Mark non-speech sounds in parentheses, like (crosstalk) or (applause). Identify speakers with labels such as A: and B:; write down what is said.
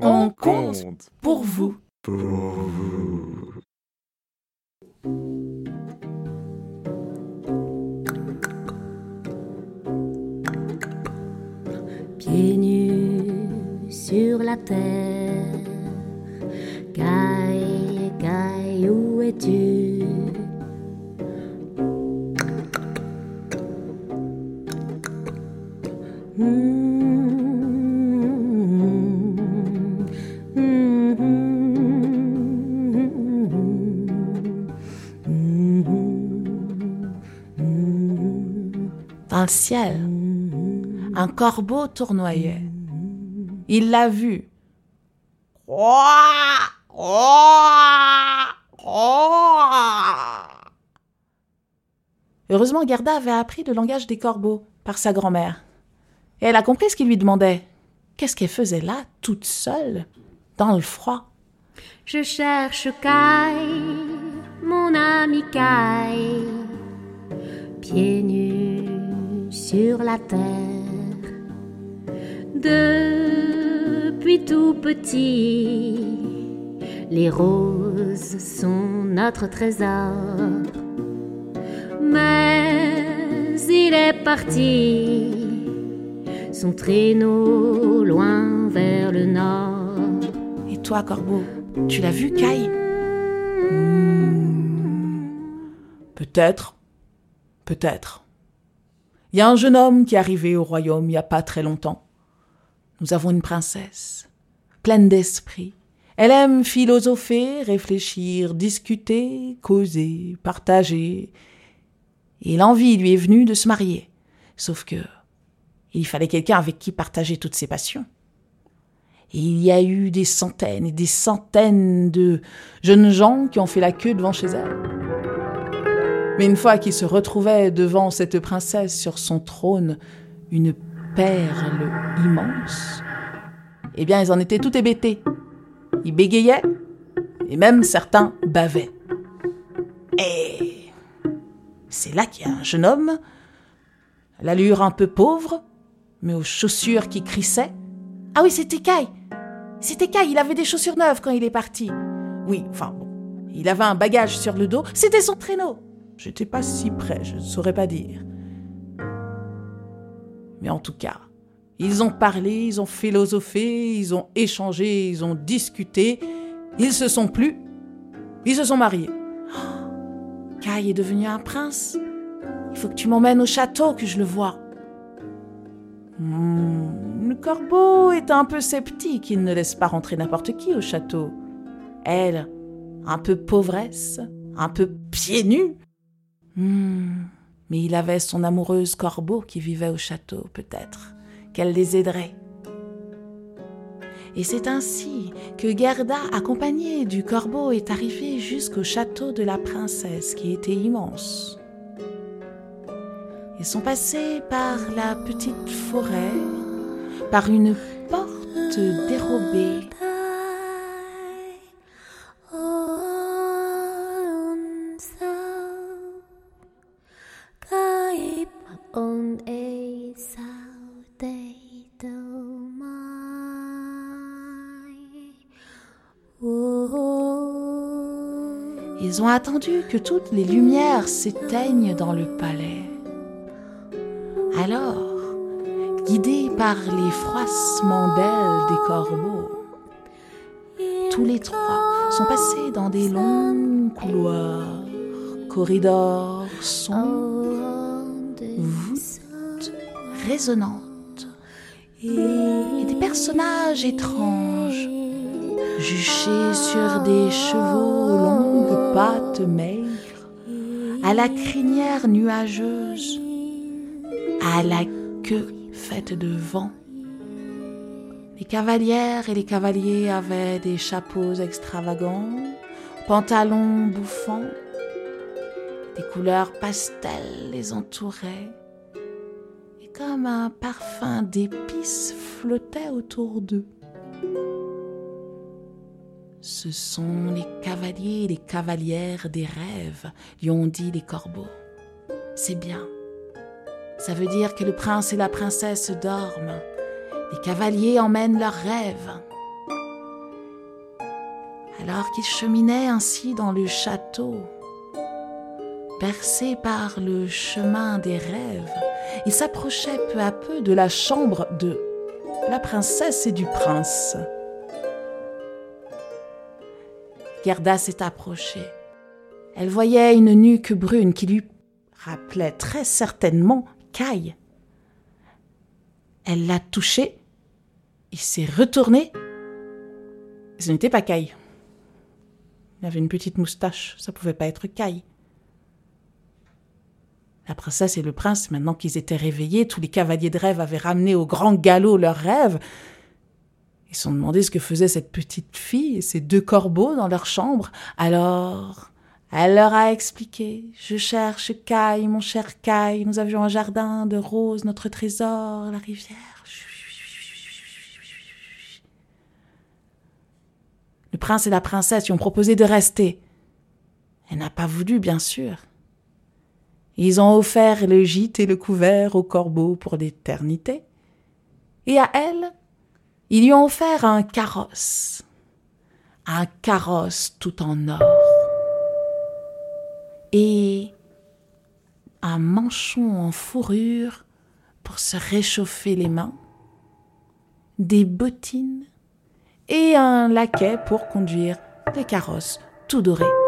A: On compte pour vous.
B: Pour vous.
C: Pieds nus sur la terre, Gaï, Gaï, où es-tu?
A: Dans ciel, un corbeau tournoyait. Il l'a vu. Heureusement, Gerda avait appris le langage des corbeaux par sa grand-mère. Et elle a compris ce qu'il lui demandait. Qu'est-ce qu'elle faisait là, toute seule, dans le froid?
C: Je cherche Kai, mon ami Kai, pieds nus sur la terre. Depuis tout petit, les roses sont notre trésor. Mais il est parti, son traîneau loin vers le nord.
A: Et toi, corbeau, tu l'as vu, Kai? Peut-être. Peut-être. Il y a un jeune homme qui est arrivé au royaume il n'y a pas très longtemps. Nous avons une princesse, pleine d'esprit. Elle aime philosopher, réfléchir, discuter, causer, partager. Et l'envie lui est venue de se marier. Sauf que il fallait quelqu'un avec qui partager toutes ses passions. Et il y a eu des centaines et des centaines de jeunes gens qui ont fait la queue devant chez elle. Mais une fois qu'ils se retrouvaient devant cette princesse sur son trône, une perle immense, eh bien, ils en étaient tout hébétés. Ils bégayaient, et même certains bavaient. Et c'est là qu'il y a un jeune homme, l'allure un peu pauvre, mais aux chaussures qui crissaient. Ah oui, c'était Kai. C'était Kai, il avait des chaussures neuves quand il est parti. Oui, enfin il avait un bagage sur le dos, c'était son traîneau. J'étais pas si près, je ne saurais pas dire. Mais en tout cas, ils ont parlé, ils ont philosophé, ils ont échangé, ils ont discuté, ils se sont plu, ils se sont mariés. Oh, (gasps) Kai est devenu un prince. Il faut que tu m'emmènes au château, que je le vois. Hmm, le corbeau est un peu sceptique, il ne laisse pas rentrer n'importe qui au château. Elle, un peu pauvresse, un peu pieds nus. Hmm, mais il avait son amoureuse corbeau qui vivait au château, peut-être, qu'elle les aiderait. Et c'est ainsi que Gerda, accompagnée du corbeau, est arrivée jusqu'au château de la princesse, qui était immense. Ils sont passés par la petite forêt, par une porte dérobée. Ils ont attendu que toutes les lumières s'éteignent dans le palais. Alors, guidés par les froissements d'ailes des corbeaux, tous les trois sont passés dans des longs couloirs, corridors sombres, résonnantes, et des personnages étranges, juchés sur des chevaux aux longues pattes maigres, à la crinière nuageuse, à la queue faite de vent. Les cavalières et les cavaliers avaient des chapeaux extravagants, pantalons bouffants, des couleurs pastel les entouraient, comme un parfum d'épices flottait autour d'eux. Ce sont les cavaliers et les cavalières des rêves, lui ont dit les corbeaux. C'est bien. Ça veut dire que le prince et la princesse dorment. Les cavaliers emmènent leurs rêves. Alors qu'ils cheminaient ainsi dans le château, bercés par le chemin des rêves, ils s'approchaient peu à peu de la chambre de la princesse et du prince. Gerda s'est approchée. Elle voyait une nuque brune qui lui rappelait très certainement Caille. Elle l'a touché. Il s'est retourné. Ce n'était pas Caille. Il avait une petite moustache. Ça pouvait pas être Caille. La princesse et le prince, maintenant qu'ils étaient réveillés, tous les cavaliers de rêve avaient ramené au grand galop leurs rêves. Ils se sont demandé ce que faisait cette petite fille et ces deux corbeaux dans leur chambre. Alors, elle leur a expliqué. Je cherche Caille, mon cher Caille. Nous avions un jardin de roses, notre trésor, la rivière. Le prince et la princesse lui ont proposé de rester. Elle n'a pas voulu, bien sûr. Ils ont offert le gîte et le couvert au corbeau pour l'éternité. Et à elle, ils lui ont offert un carrosse. Un carrosse tout en or. Et un manchon en fourrure pour se réchauffer les mains. Des bottines et un laquais pour conduire les carrosses tout dorés.